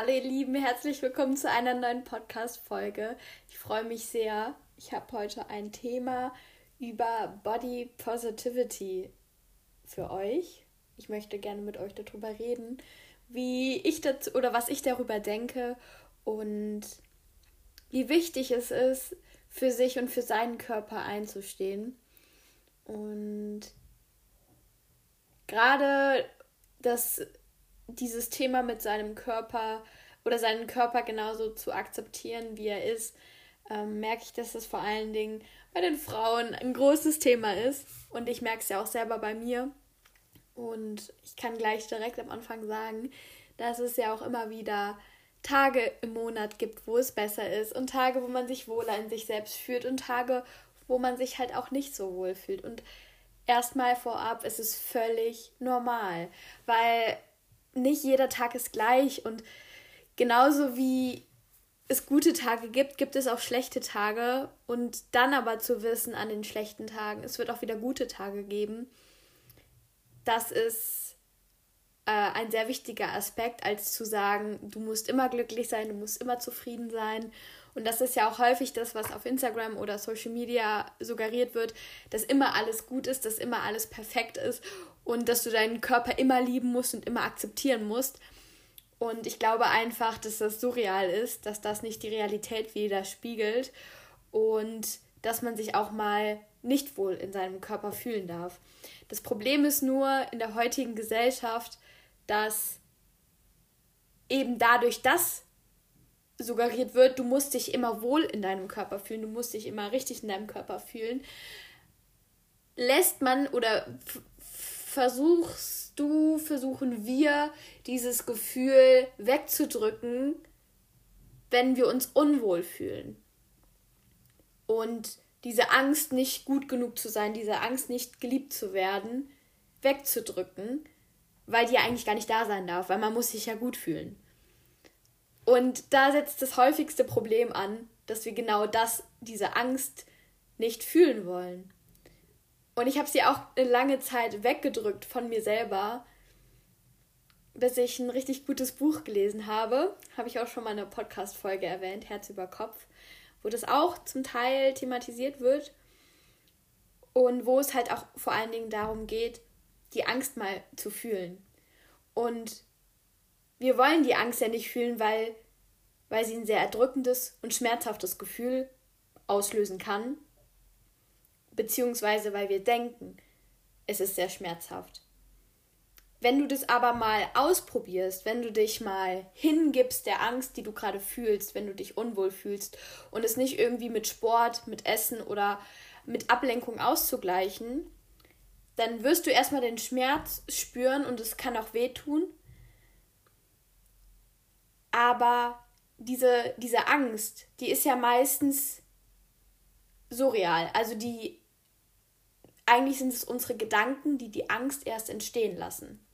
Hallo ihr Lieben, herzlich willkommen zu einer neuen Podcast-Folge. Ich freue mich sehr. Ich habe heute ein Thema über Body Positivity für euch. Ich möchte gerne mit euch darüber reden, wie ich dazu oder was ich darüber denke und wie wichtig es ist, für sich und für seinen Körper einzustehen. Und gerade das, dieses Thema mit seinem Körper oder seinen Körper genauso zu akzeptieren, wie er ist, ähm, merke ich, dass das vor allen Dingen bei den Frauen ein großes Thema ist. Und ich merke es ja auch selber bei mir. Und ich kann gleich direkt am Anfang sagen, dass es ja auch immer wieder Tage im Monat gibt, wo es besser ist und Tage, wo man sich wohler in sich selbst fühlt und Tage, wo man sich halt auch nicht so wohl fühlt. Und erstmal vorab, es ist völlig normal, weil nicht jeder Tag ist gleich und genauso wie es gute Tage gibt, gibt es auch schlechte Tage. Und dann aber zu wissen an den schlechten Tagen, es wird auch wieder gute Tage geben, das ist äh, ein sehr wichtiger Aspekt, als zu sagen, du musst immer glücklich sein, du musst immer zufrieden sein und das ist ja auch häufig das, was auf Instagram oder Social Media suggeriert wird, dass immer alles gut ist, dass immer alles perfekt ist und dass du deinen Körper immer lieben musst und immer akzeptieren musst. Und ich glaube einfach, dass das surreal ist, dass das nicht die Realität widerspiegelt und dass man sich auch mal nicht wohl in seinem Körper fühlen darf. Das Problem ist nur in der heutigen Gesellschaft, dass eben dadurch, dass suggeriert wird, du musst dich immer wohl in deinem Körper fühlen, du musst dich immer richtig in deinem Körper fühlen, lässt man oder versuchst du, versuchen wir, dieses Gefühl wegzudrücken, wenn wir uns unwohl fühlen. Und diese Angst, nicht gut genug zu sein, diese Angst, nicht geliebt zu werden, wegzudrücken, weil die ja eigentlich gar nicht da sein darf, weil man muss sich ja gut fühlen. Und da setzt das häufigste Problem an, dass wir genau das, diese Angst, nicht fühlen wollen. Und ich habe sie auch eine lange Zeit weggedrückt von mir selber, bis ich ein richtig gutes Buch gelesen habe. Habe ich auch schon mal in einer Podcast-Folge erwähnt, Herz über Kopf, wo das auch zum Teil thematisiert wird. Und wo es halt auch vor allen Dingen darum geht, die Angst mal zu fühlen. Und wir wollen die Angst ja nicht fühlen, weil, weil sie ein sehr erdrückendes und schmerzhaftes Gefühl auslösen kann, beziehungsweise weil wir denken, es ist sehr schmerzhaft. Wenn du das aber mal ausprobierst, wenn du dich mal hingibst der Angst, die du gerade fühlst, wenn du dich unwohl fühlst und es nicht irgendwie mit Sport, mit Essen oder mit Ablenkung auszugleichen, dann wirst du erstmal den Schmerz spüren und es kann auch wehtun aber diese, diese Angst, die ist ja meistens surreal. Also die, eigentlich sind es unsere Gedanken, die die Angst erst entstehen lassen.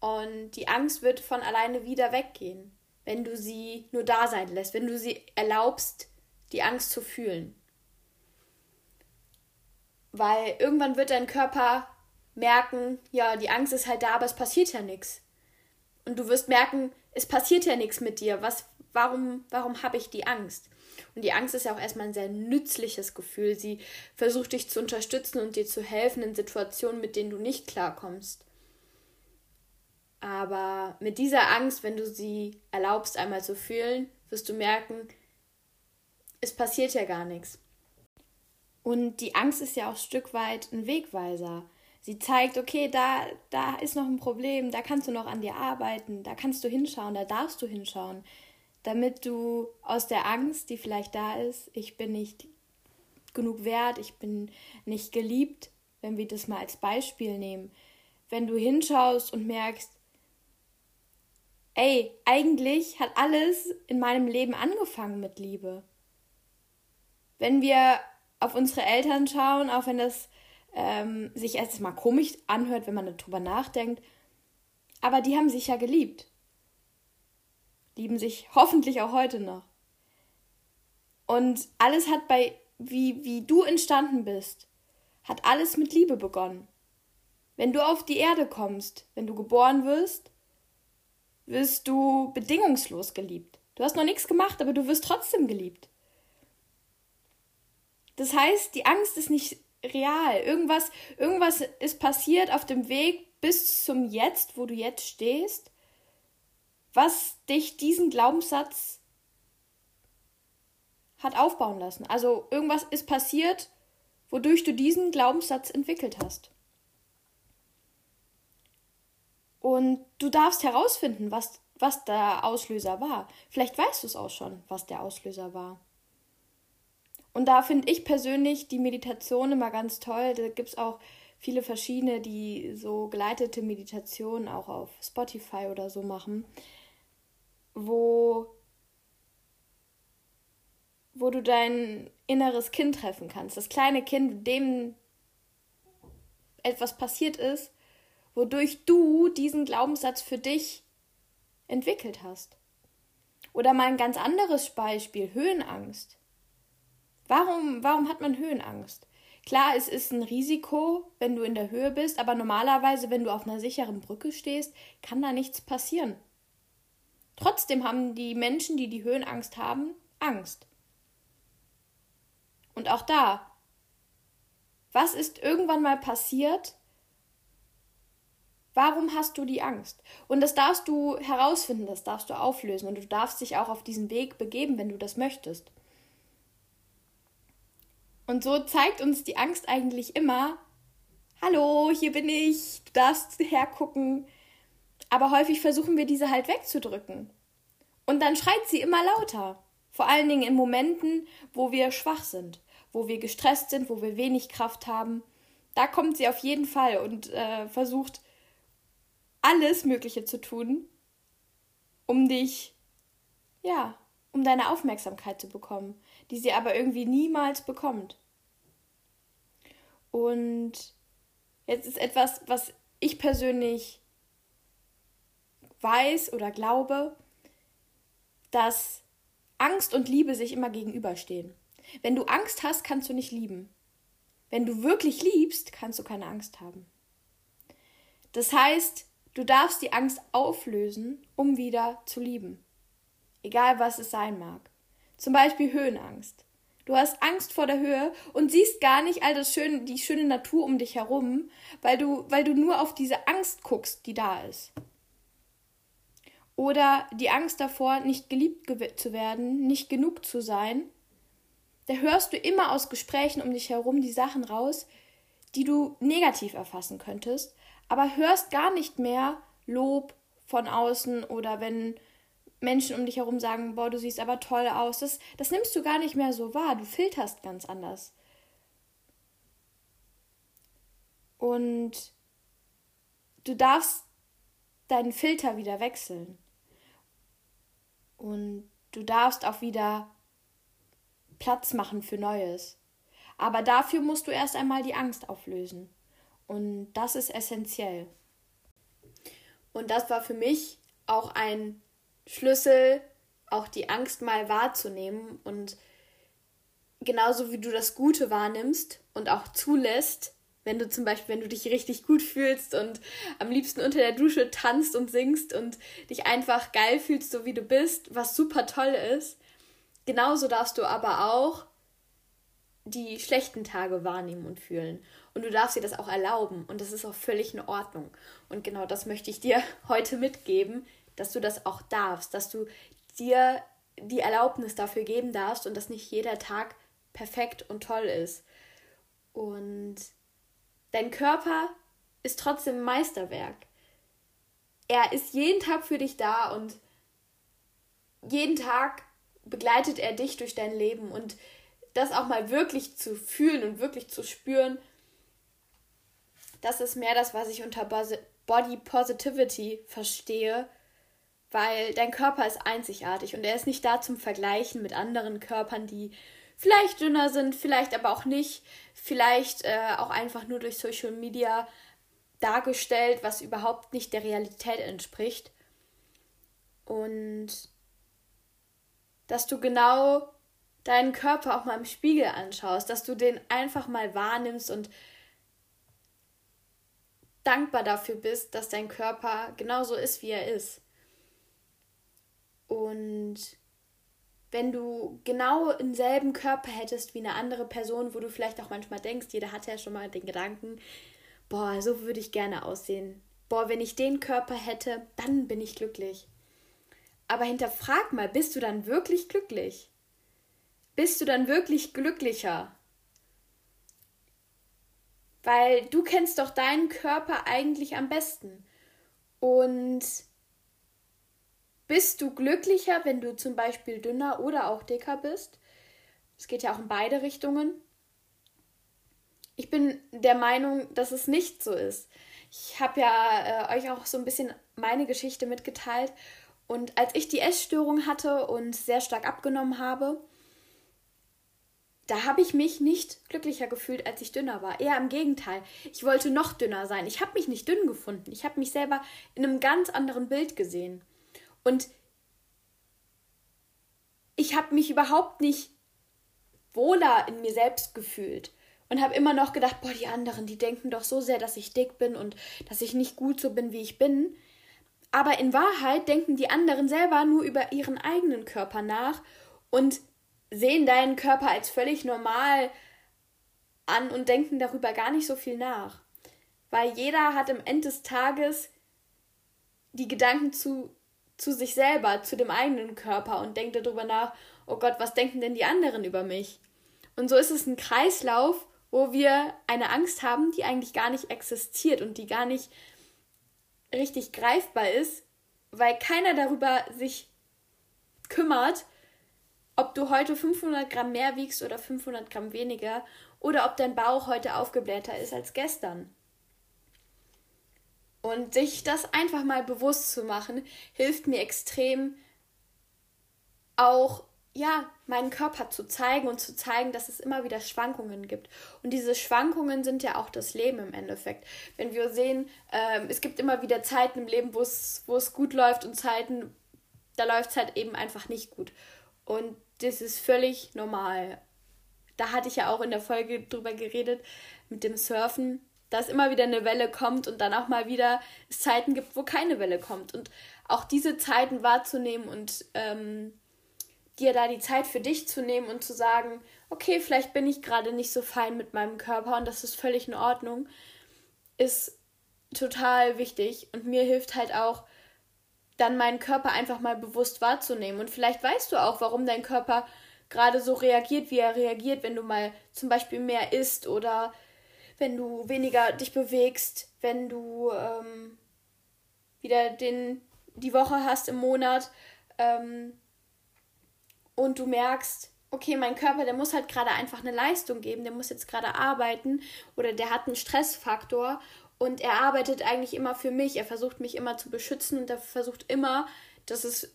Und die Angst wird von alleine wieder weggehen, wenn du sie nur da sein lässt, wenn du sie erlaubst, die Angst zu fühlen. Weil irgendwann wird dein Körper merken, ja, die Angst ist halt da, aber es passiert ja nichts. Und du wirst merken, es passiert ja nichts mit dir. Was, warum, warum habe ich die Angst? Und die Angst ist ja auch erstmal ein sehr nützliches Gefühl. Sie versucht dich zu unterstützen und dir zu helfen in Situationen, mit denen du nicht klarkommst. Aber mit dieser Angst, wenn du sie erlaubst, einmal zu fühlen, wirst du merken, es passiert ja gar nichts. Und die Angst ist ja auch ein Stück weit ein Wegweiser. Sie zeigt, okay, da, da ist noch ein Problem, da kannst du noch an dir arbeiten, da kannst du hinschauen, da darfst du hinschauen, damit du aus der Angst, die vielleicht da ist, ich bin nicht genug wert, ich bin nicht geliebt, wenn wir das mal als Beispiel nehmen, wenn du hinschaust und merkst, ey, eigentlich hat alles in meinem Leben angefangen mit Liebe. Wenn wir auf unsere Eltern schauen, auch wenn das ähm, sich erst mal komisch anhört, wenn man darüber nachdenkt. Aber die haben sich ja geliebt. Lieben sich hoffentlich auch heute noch. Und alles hat bei, wie, wie du entstanden bist, hat alles mit Liebe begonnen. Wenn du auf die Erde kommst, wenn du geboren wirst, wirst du bedingungslos geliebt. Du hast noch nichts gemacht, aber du wirst trotzdem geliebt. Das heißt, die Angst ist nicht real. Irgendwas, irgendwas ist passiert auf dem Weg bis zum Jetzt, wo du jetzt stehst, was dich diesen Glaubenssatz hat aufbauen lassen. Also irgendwas ist passiert, wodurch du diesen Glaubenssatz entwickelt hast. Und du darfst herausfinden, was, was der Auslöser war. Vielleicht weißt du es auch schon, was der Auslöser war. Und da finde ich persönlich die Meditation immer ganz toll. Da gibt es auch viele verschiedene, die so geleitete Meditationen auch auf Spotify oder so machen, wo, wo du dein inneres Kind treffen kannst. Das kleine Kind, dem etwas passiert ist, wodurch du diesen Glaubenssatz für dich entwickelt hast. Oder mal ein ganz anderes Beispiel, Höhenangst. Warum, warum hat man Höhenangst? Klar, es ist ein Risiko, wenn du in der Höhe bist, aber normalerweise, wenn du auf einer sicheren Brücke stehst, kann da nichts passieren. Trotzdem haben die Menschen, die die Höhenangst haben, Angst. Und auch da, was ist irgendwann mal passiert? Warum hast du die Angst? Und das darfst du herausfinden, das darfst du auflösen und du darfst dich auch auf diesen Weg begeben, wenn du das möchtest. Und so zeigt uns die Angst eigentlich immer, hallo, hier bin ich, du darfst hergucken. Aber häufig versuchen wir diese halt wegzudrücken. Und dann schreit sie immer lauter. Vor allen Dingen in Momenten, wo wir schwach sind, wo wir gestresst sind, wo wir wenig Kraft haben. Da kommt sie auf jeden Fall und äh, versucht alles Mögliche zu tun, um dich, ja, um deine Aufmerksamkeit zu bekommen, die sie aber irgendwie niemals bekommt. Und jetzt ist etwas, was ich persönlich weiß oder glaube, dass Angst und Liebe sich immer gegenüberstehen. Wenn du Angst hast, kannst du nicht lieben. Wenn du wirklich liebst, kannst du keine Angst haben. Das heißt, du darfst die Angst auflösen, um wieder zu lieben egal was es sein mag. Zum Beispiel Höhenangst. Du hast Angst vor der Höhe und siehst gar nicht all das schöne, die schöne Natur um dich herum, weil du, weil du nur auf diese Angst guckst, die da ist. Oder die Angst davor, nicht geliebt zu werden, nicht genug zu sein. Da hörst du immer aus Gesprächen um dich herum die Sachen raus, die du negativ erfassen könntest, aber hörst gar nicht mehr Lob von außen oder wenn Menschen um dich herum sagen, boah, du siehst aber toll aus. Das, das nimmst du gar nicht mehr so wahr. Du filterst ganz anders. Und du darfst deinen Filter wieder wechseln. Und du darfst auch wieder Platz machen für Neues. Aber dafür musst du erst einmal die Angst auflösen. Und das ist essentiell. Und das war für mich auch ein Schlüssel, auch die Angst mal wahrzunehmen und genauso wie du das Gute wahrnimmst und auch zulässt, wenn du zum Beispiel, wenn du dich richtig gut fühlst und am liebsten unter der Dusche tanzt und singst und dich einfach geil fühlst, so wie du bist, was super toll ist, genauso darfst du aber auch die schlechten Tage wahrnehmen und fühlen. Und du darfst dir das auch erlauben und das ist auch völlig in Ordnung. Und genau das möchte ich dir heute mitgeben, dass du das auch darfst, dass du dir die Erlaubnis dafür geben darfst und dass nicht jeder Tag perfekt und toll ist. Und dein Körper ist trotzdem Meisterwerk. Er ist jeden Tag für dich da und jeden Tag begleitet er dich durch dein Leben und das auch mal wirklich zu fühlen und wirklich zu spüren, das ist mehr das, was ich unter Body Positivity verstehe weil dein Körper ist einzigartig und er ist nicht da zum Vergleichen mit anderen Körpern, die vielleicht dünner sind, vielleicht aber auch nicht, vielleicht äh, auch einfach nur durch Social Media dargestellt, was überhaupt nicht der Realität entspricht. Und dass du genau deinen Körper auch mal im Spiegel anschaust, dass du den einfach mal wahrnimmst und dankbar dafür bist, dass dein Körper genauso ist, wie er ist. Und wenn du genau denselben Körper hättest wie eine andere Person, wo du vielleicht auch manchmal denkst, jeder hat ja schon mal den Gedanken, boah, so würde ich gerne aussehen. Boah, wenn ich den Körper hätte, dann bin ich glücklich. Aber hinterfrag mal, bist du dann wirklich glücklich? Bist du dann wirklich glücklicher? Weil du kennst doch deinen Körper eigentlich am besten. Und bist du glücklicher, wenn du zum Beispiel dünner oder auch dicker bist? Es geht ja auch in beide Richtungen. Ich bin der Meinung, dass es nicht so ist. Ich habe ja äh, euch auch so ein bisschen meine Geschichte mitgeteilt. Und als ich die Essstörung hatte und sehr stark abgenommen habe, da habe ich mich nicht glücklicher gefühlt, als ich dünner war. Eher im Gegenteil. Ich wollte noch dünner sein. Ich habe mich nicht dünn gefunden. Ich habe mich selber in einem ganz anderen Bild gesehen. Und ich habe mich überhaupt nicht wohler in mir selbst gefühlt und habe immer noch gedacht, boah, die anderen, die denken doch so sehr, dass ich dick bin und dass ich nicht gut so bin, wie ich bin. Aber in Wahrheit denken die anderen selber nur über ihren eigenen Körper nach und sehen deinen Körper als völlig normal an und denken darüber gar nicht so viel nach. Weil jeder hat am Ende des Tages die Gedanken zu, zu sich selber, zu dem eigenen Körper und denkt darüber nach, oh Gott, was denken denn die anderen über mich? Und so ist es ein Kreislauf, wo wir eine Angst haben, die eigentlich gar nicht existiert und die gar nicht richtig greifbar ist, weil keiner darüber sich kümmert, ob du heute 500 Gramm mehr wiegst oder 500 Gramm weniger oder ob dein Bauch heute aufgeblähter ist als gestern. Und sich das einfach mal bewusst zu machen, hilft mir extrem auch, ja, meinen Körper zu zeigen und zu zeigen, dass es immer wieder Schwankungen gibt. Und diese Schwankungen sind ja auch das Leben im Endeffekt. Wenn wir sehen, ähm, es gibt immer wieder Zeiten im Leben, wo es, wo es gut läuft und Zeiten, da läuft es halt eben einfach nicht gut. Und das ist völlig normal. Da hatte ich ja auch in der Folge drüber geredet mit dem Surfen, dass immer wieder eine Welle kommt und dann auch mal wieder es Zeiten gibt, wo keine Welle kommt. Und auch diese Zeiten wahrzunehmen und ähm, dir da die Zeit für dich zu nehmen und zu sagen, okay, vielleicht bin ich gerade nicht so fein mit meinem Körper und das ist völlig in Ordnung, ist total wichtig und mir hilft halt auch, dann meinen Körper einfach mal bewusst wahrzunehmen. Und vielleicht weißt du auch, warum dein Körper gerade so reagiert, wie er reagiert, wenn du mal zum Beispiel mehr isst oder wenn du weniger dich bewegst, wenn du ähm, wieder den, die Woche hast im Monat ähm, und du merkst, okay, mein Körper, der muss halt gerade einfach eine Leistung geben, der muss jetzt gerade arbeiten oder der hat einen Stressfaktor und er arbeitet eigentlich immer für mich. Er versucht mich immer zu beschützen und er versucht immer, dass es,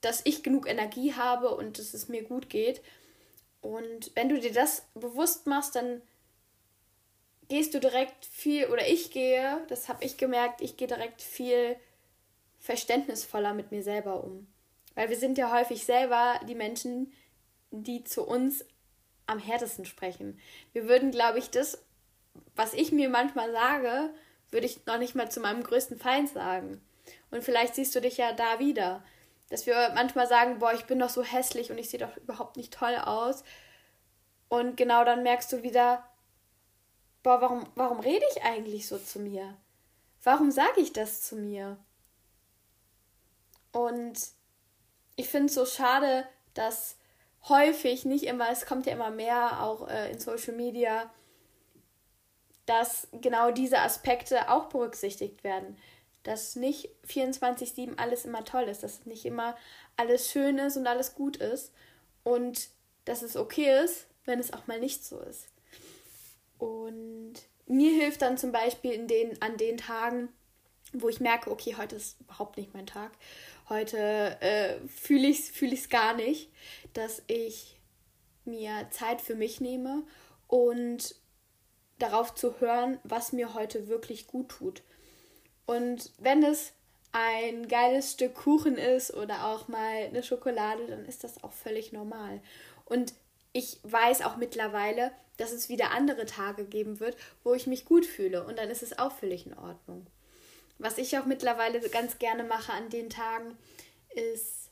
dass ich genug Energie habe und dass es mir gut geht. Und wenn du dir das bewusst machst, dann gehst du direkt viel, oder ich gehe, das habe ich gemerkt, ich gehe direkt viel verständnisvoller mit mir selber um. Weil wir sind ja häufig selber die Menschen, die zu uns am härtesten sprechen. Wir würden, glaube ich, das, was ich mir manchmal sage, würde ich noch nicht mal zu meinem größten Feind sagen. Und vielleicht siehst du dich ja da wieder. Dass wir manchmal sagen, boah, ich bin doch so hässlich und ich sehe doch überhaupt nicht toll aus. Und genau dann merkst du wieder, boah, warum, warum rede ich eigentlich so zu mir? Warum sage ich das zu mir? Und ich finde es so schade, dass häufig, nicht immer, es kommt ja immer mehr, auch äh, in Social Media, dass genau diese Aspekte auch berücksichtigt werden. Dass nicht 24-7 alles immer toll ist, dass nicht immer alles schön ist und alles gut ist. Und dass es okay ist, wenn es auch mal nicht so ist. Und mir hilft dann zum Beispiel in den, an den Tagen, wo ich merke, okay, heute ist überhaupt nicht mein Tag. Heute äh, fühle ich es fühl gar nicht, dass ich mir Zeit für mich nehme und darauf zu hören, was mir heute wirklich gut tut. Und wenn es ein geiles Stück Kuchen ist oder auch mal eine Schokolade, dann ist das auch völlig normal. Und ich weiß auch mittlerweile, dass es wieder andere Tage geben wird, wo ich mich gut fühle. Und dann ist es auch völlig in Ordnung. Was ich auch mittlerweile ganz gerne mache an den Tagen, ist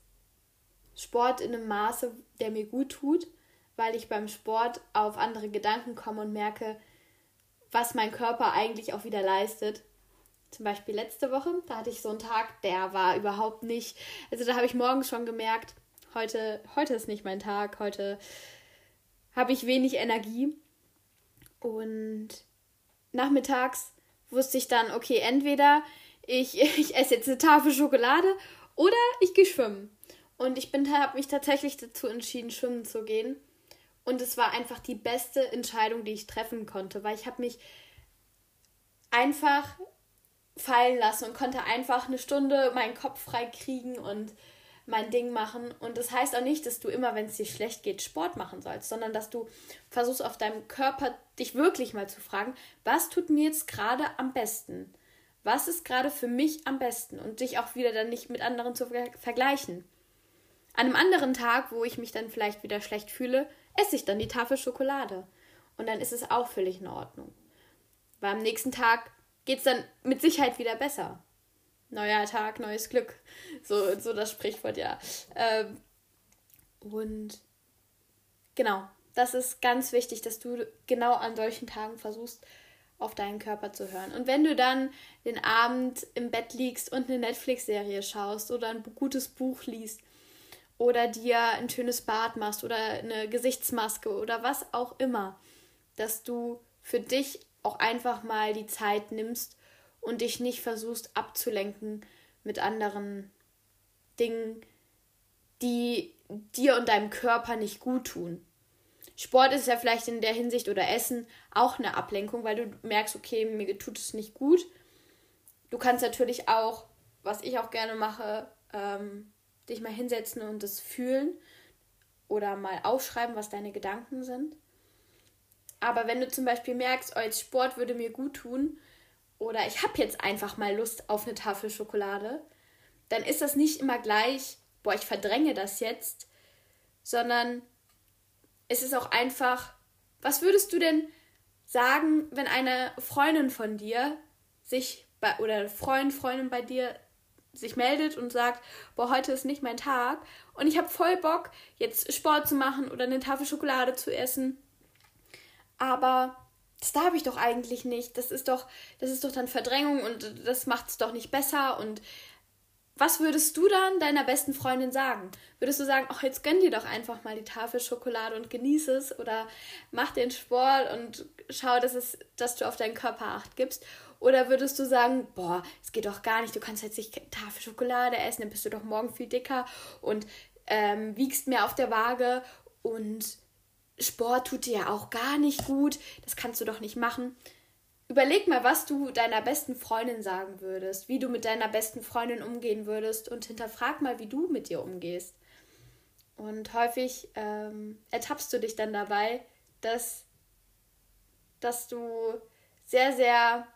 Sport in einem Maße, der mir gut tut, weil ich beim Sport auf andere Gedanken komme und merke, was mein Körper eigentlich auch wieder leistet. Zum Beispiel letzte Woche, da hatte ich so einen Tag, der war überhaupt nicht. Also da habe ich morgens schon gemerkt, heute, heute ist nicht mein Tag, heute habe ich wenig Energie. Und nachmittags wusste ich dann, okay, entweder ich, ich esse jetzt eine Tafel Schokolade oder ich gehe schwimmen. Und ich habe mich tatsächlich dazu entschieden, schwimmen zu gehen. Und es war einfach die beste Entscheidung, die ich treffen konnte, weil ich habe mich einfach fallen lassen und konnte einfach eine Stunde meinen Kopf frei kriegen und mein Ding machen. Und das heißt auch nicht, dass du immer, wenn es dir schlecht geht, Sport machen sollst, sondern dass du versuchst auf deinem Körper dich wirklich mal zu fragen, was tut mir jetzt gerade am besten? Was ist gerade für mich am besten? Und dich auch wieder dann nicht mit anderen zu vergleichen. An einem anderen Tag, wo ich mich dann vielleicht wieder schlecht fühle, esse ich dann die Tafel Schokolade. Und dann ist es auch völlig in Ordnung. Weil am nächsten Tag geht es dann mit Sicherheit wieder besser. Neuer Tag, neues Glück. So, so das Sprichwort, ja. Ähm, und genau, das ist ganz wichtig, dass du genau an solchen Tagen versuchst, auf deinen Körper zu hören. Und wenn du dann den Abend im Bett liegst und eine Netflix-Serie schaust oder ein gutes Buch liest, oder dir ein schönes Bad machst oder eine Gesichtsmaske oder was auch immer, dass du für dich auch einfach mal die Zeit nimmst und dich nicht versuchst abzulenken mit anderen Dingen, die dir und deinem Körper nicht gut tun. Sport ist ja vielleicht in der Hinsicht oder Essen auch eine Ablenkung, weil du merkst, okay, mir tut es nicht gut. Du kannst natürlich auch, was ich auch gerne mache, ähm, dich mal hinsetzen und das fühlen oder mal aufschreiben, was deine Gedanken sind. Aber wenn du zum Beispiel merkst, oh, als Sport würde mir gut tun oder ich habe jetzt einfach mal Lust auf eine Tafel Schokolade, dann ist das nicht immer gleich, boah, ich verdränge das jetzt, sondern es ist auch einfach, was würdest du denn sagen, wenn eine Freundin von dir sich bei, oder Freund, Freundin bei dir sich meldet und sagt, boah, heute ist nicht mein Tag und ich habe voll Bock, jetzt Sport zu machen oder eine Tafel Schokolade zu essen. Aber das darf ich doch eigentlich nicht. Das ist doch, das ist doch dann Verdrängung und das macht es doch nicht besser. Und was würdest du dann deiner besten Freundin sagen? Würdest du sagen, ach, jetzt gönn dir doch einfach mal die Tafel Schokolade und genieße es oder mach den Sport und schau, dass, es, dass du auf deinen Körper acht gibst? Oder würdest du sagen, boah, es geht doch gar nicht, du kannst jetzt nicht Tafel Schokolade essen, dann bist du doch morgen viel dicker und ähm, wiegst mehr auf der Waage und Sport tut dir ja auch gar nicht gut, das kannst du doch nicht machen. Überleg mal, was du deiner besten Freundin sagen würdest, wie du mit deiner besten Freundin umgehen würdest und hinterfrag mal, wie du mit ihr umgehst. Und häufig ähm, ertappst du dich dann dabei, dass, dass du sehr, sehr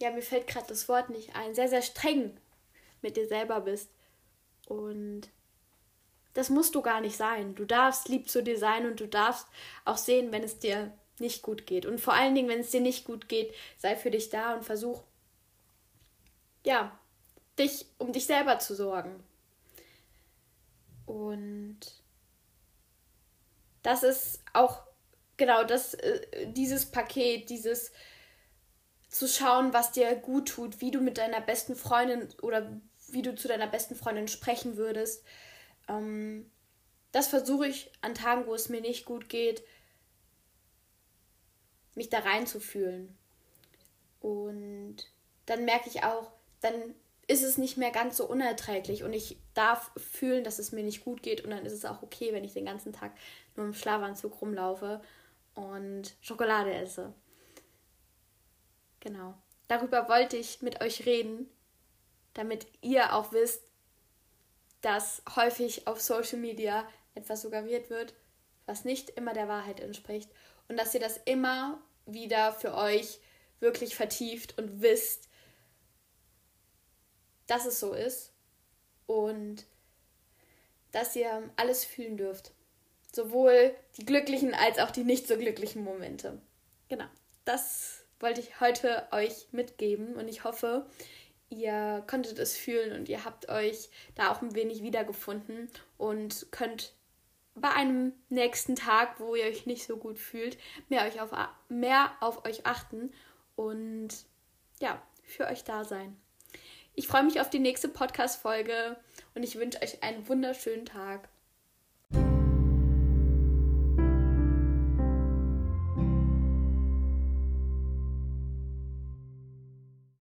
ja, mir fällt gerade das Wort nicht ein, sehr, sehr streng mit dir selber bist. Und das musst du gar nicht sein. Du darfst lieb zu dir sein und du darfst auch sehen, wenn es dir nicht gut geht. Und vor allen Dingen, wenn es dir nicht gut geht, sei für dich da und versuch, ja, dich um dich selber zu sorgen. Und das ist auch genau das, äh, dieses Paket, dieses zu schauen, was dir gut tut, wie du mit deiner besten Freundin oder wie du zu deiner besten Freundin sprechen würdest. Ähm, das versuche ich an Tagen, wo es mir nicht gut geht, mich da reinzufühlen. Und dann merke ich auch, dann ist es nicht mehr ganz so unerträglich und ich darf fühlen, dass es mir nicht gut geht und dann ist es auch okay, wenn ich den ganzen Tag nur im Schlafanzug rumlaufe und Schokolade esse. Genau. Darüber wollte ich mit euch reden, damit ihr auch wisst, dass häufig auf Social Media etwas suggeriert wird, was nicht immer der Wahrheit entspricht und dass ihr das immer wieder für euch wirklich vertieft und wisst, dass es so ist und dass ihr alles fühlen dürft. Sowohl die glücklichen als auch die nicht so glücklichen Momente. Genau. Das wollte ich heute euch mitgeben und ich hoffe, ihr konntet es fühlen und ihr habt euch da auch ein wenig wiedergefunden und könnt bei einem nächsten Tag, wo ihr euch nicht so gut fühlt, mehr, euch auf, mehr auf euch achten und ja, für euch da sein. Ich freue mich auf die nächste Podcast-Folge und ich wünsche euch einen wunderschönen Tag.